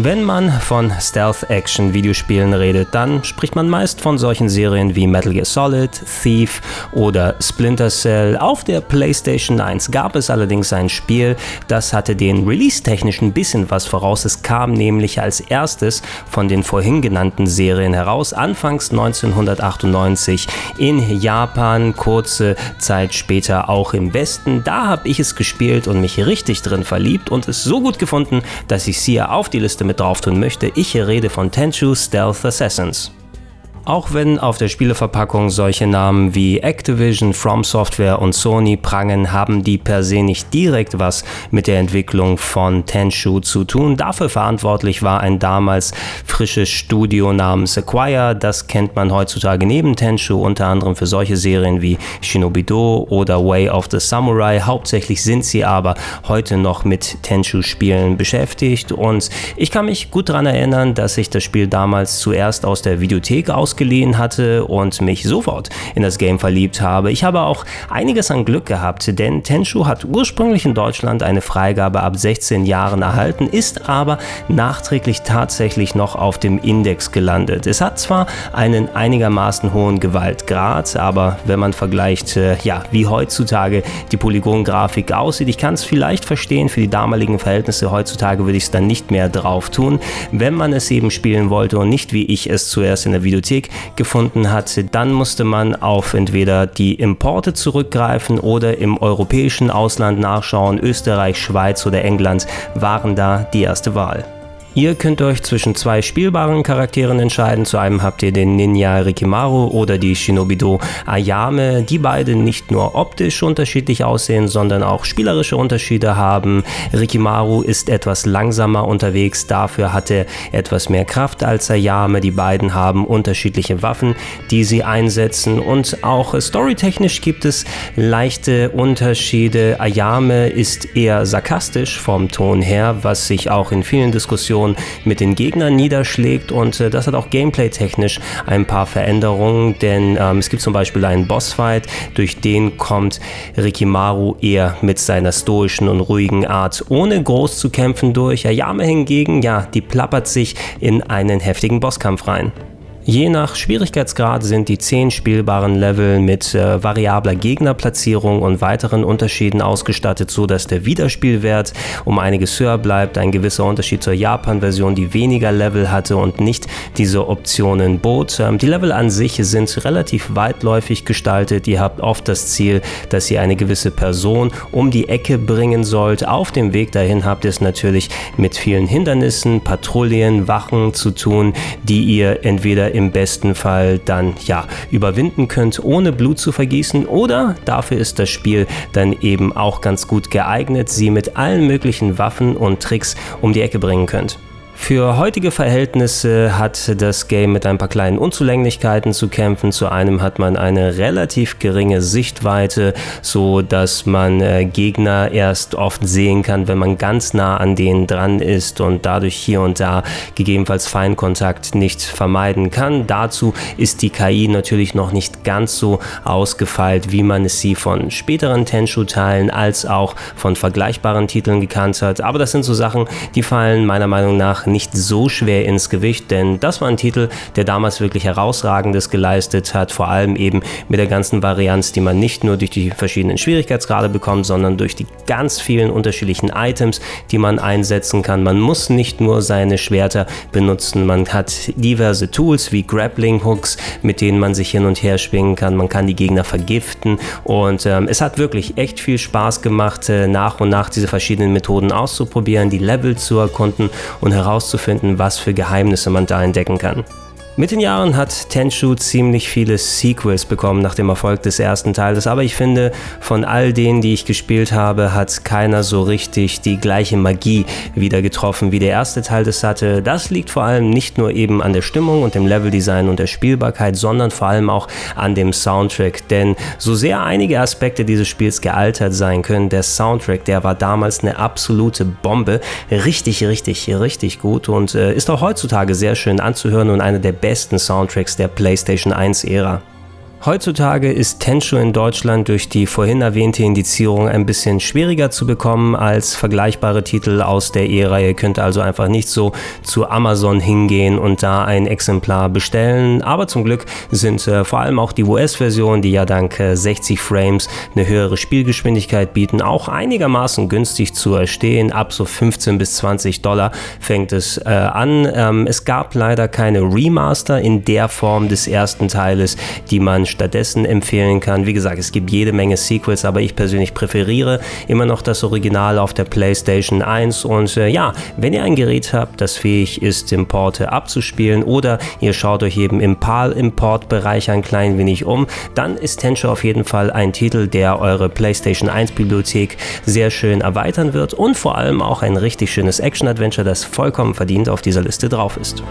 Wenn man von Stealth-Action-Videospielen redet, dann spricht man meist von solchen Serien wie Metal Gear Solid, Thief oder Splinter Cell. Auf der PlayStation 1 gab es allerdings ein Spiel, das hatte den Release-technisch ein bisschen was voraus. Es kam nämlich als erstes von den vorhin genannten Serien heraus, anfangs 1998 in Japan, kurze Zeit später auch im Westen. Da habe ich es gespielt und mich richtig drin verliebt und es so gut gefunden, dass ich es hier auf die Liste mit drauf tun möchte. Ich rede von Tenchu Stealth Assassins. Auch wenn auf der Spieleverpackung solche Namen wie Activision, From Software und Sony prangen, haben die per se nicht direkt was mit der Entwicklung von Tenshu zu tun. Dafür verantwortlich war ein damals frisches Studio namens Acquire. Das kennt man heutzutage neben Tenshu unter anderem für solche Serien wie Shinobi-Do oder Way of the Samurai. Hauptsächlich sind sie aber heute noch mit Tenshu-Spielen beschäftigt und ich kann mich gut daran erinnern, dass ich das Spiel damals zuerst aus der Videothek aus ausgeliehen hatte und mich sofort in das Game verliebt habe. Ich habe auch einiges an Glück gehabt, denn Tenshu hat ursprünglich in Deutschland eine Freigabe ab 16 Jahren erhalten, ist aber nachträglich tatsächlich noch auf dem Index gelandet. Es hat zwar einen einigermaßen hohen Gewaltgrad, aber wenn man vergleicht, äh, ja, wie heutzutage die Polygongrafik aussieht, ich kann es vielleicht verstehen, für die damaligen Verhältnisse heutzutage würde ich es dann nicht mehr drauf tun. Wenn man es eben spielen wollte und nicht wie ich es zuerst in der Videothek gefunden hat, dann musste man auf entweder die Importe zurückgreifen oder im europäischen Ausland nachschauen. Österreich, Schweiz oder England waren da die erste Wahl. Ihr könnt euch zwischen zwei spielbaren Charakteren entscheiden. Zu einem habt ihr den Ninja Rikimaru oder die Shinobido Ayame, die beide nicht nur optisch unterschiedlich aussehen, sondern auch spielerische Unterschiede haben. Rikimaru ist etwas langsamer unterwegs, dafür hat er etwas mehr Kraft als Ayame. Die beiden haben unterschiedliche Waffen, die sie einsetzen und auch storytechnisch gibt es leichte Unterschiede. Ayame ist eher sarkastisch vom Ton her, was sich auch in vielen Diskussionen Situation mit den Gegnern niederschlägt und äh, das hat auch gameplay-technisch ein paar Veränderungen, denn ähm, es gibt zum Beispiel einen Bossfight, durch den kommt Rikimaru eher mit seiner stoischen und ruhigen Art ohne groß zu kämpfen durch. Ayame hingegen, ja, die plappert sich in einen heftigen Bosskampf rein. Je nach Schwierigkeitsgrad sind die 10 spielbaren Level mit äh, variabler Gegnerplatzierung und weiteren Unterschieden ausgestattet, so dass der Wiederspielwert um einiges höher bleibt. Ein gewisser Unterschied zur Japan-Version, die weniger Level hatte und nicht diese Optionen bot. Ähm, die Level an sich sind relativ weitläufig gestaltet. Ihr habt oft das Ziel, dass ihr eine gewisse Person um die Ecke bringen sollt. Auf dem Weg dahin habt ihr es natürlich mit vielen Hindernissen, Patrouillen, Wachen zu tun, die ihr entweder im besten Fall dann ja überwinden könnt, ohne Blut zu vergießen. Oder dafür ist das Spiel dann eben auch ganz gut geeignet, sie mit allen möglichen Waffen und Tricks um die Ecke bringen könnt. Für heutige Verhältnisse hat das Game mit ein paar kleinen Unzulänglichkeiten zu kämpfen. Zu einem hat man eine relativ geringe Sichtweite, so dass man äh, Gegner erst oft sehen kann, wenn man ganz nah an denen dran ist und dadurch hier und da gegebenenfalls Feinkontakt nicht vermeiden kann. Dazu ist die KI natürlich noch nicht ganz so ausgefeilt, wie man es sie von späteren Tenshu-Teilen als auch von vergleichbaren Titeln gekannt hat. Aber das sind so Sachen, die fallen meiner Meinung nach nicht so schwer ins Gewicht, denn das war ein Titel, der damals wirklich herausragendes geleistet hat, vor allem eben mit der ganzen Varianz, die man nicht nur durch die verschiedenen Schwierigkeitsgrade bekommt, sondern durch die ganz vielen unterschiedlichen Items, die man einsetzen kann. Man muss nicht nur seine Schwerter benutzen, man hat diverse Tools wie Grappling Hooks, mit denen man sich hin und her schwingen kann, man kann die Gegner vergiften und ähm, es hat wirklich echt viel Spaß gemacht, äh, nach und nach diese verschiedenen Methoden auszuprobieren, die Level zu erkunden und herauszufinden, herauszufinden, was für Geheimnisse man da entdecken kann. Mit den Jahren hat Tenchu ziemlich viele Sequels bekommen nach dem Erfolg des ersten Teiles, aber ich finde, von all denen, die ich gespielt habe, hat keiner so richtig die gleiche Magie wieder getroffen, wie der erste Teil das hatte. Das liegt vor allem nicht nur eben an der Stimmung und dem Leveldesign und der Spielbarkeit, sondern vor allem auch an dem Soundtrack. Denn so sehr einige Aspekte dieses Spiels gealtert sein können, der Soundtrack, der war damals eine absolute Bombe. Richtig, richtig, richtig gut und äh, ist auch heutzutage sehr schön anzuhören und eine der besten besten Soundtracks der PlayStation 1-Ära. Heutzutage ist Tenchu in Deutschland durch die vorhin erwähnte Indizierung ein bisschen schwieriger zu bekommen als vergleichbare Titel aus der Ära. Ihr könnt also einfach nicht so zu Amazon hingehen und da ein Exemplar bestellen. Aber zum Glück sind äh, vor allem auch die US-Versionen, die ja dank äh, 60 Frames eine höhere Spielgeschwindigkeit bieten, auch einigermaßen günstig zu erstehen. Ab so 15 bis 20 Dollar fängt es äh, an. Ähm, es gab leider keine Remaster in der Form des ersten Teiles, die man stattdessen empfehlen kann. Wie gesagt, es gibt jede Menge Sequels, aber ich persönlich präferiere immer noch das Original auf der PlayStation 1. Und äh, ja, wenn ihr ein Gerät habt, das fähig ist, Importe abzuspielen oder ihr schaut euch eben im PAL-Import-Bereich ein klein wenig um, dann ist Tenchu auf jeden Fall ein Titel, der eure PlayStation 1-Bibliothek sehr schön erweitern wird und vor allem auch ein richtig schönes Action-Adventure, das vollkommen verdient auf dieser Liste drauf ist.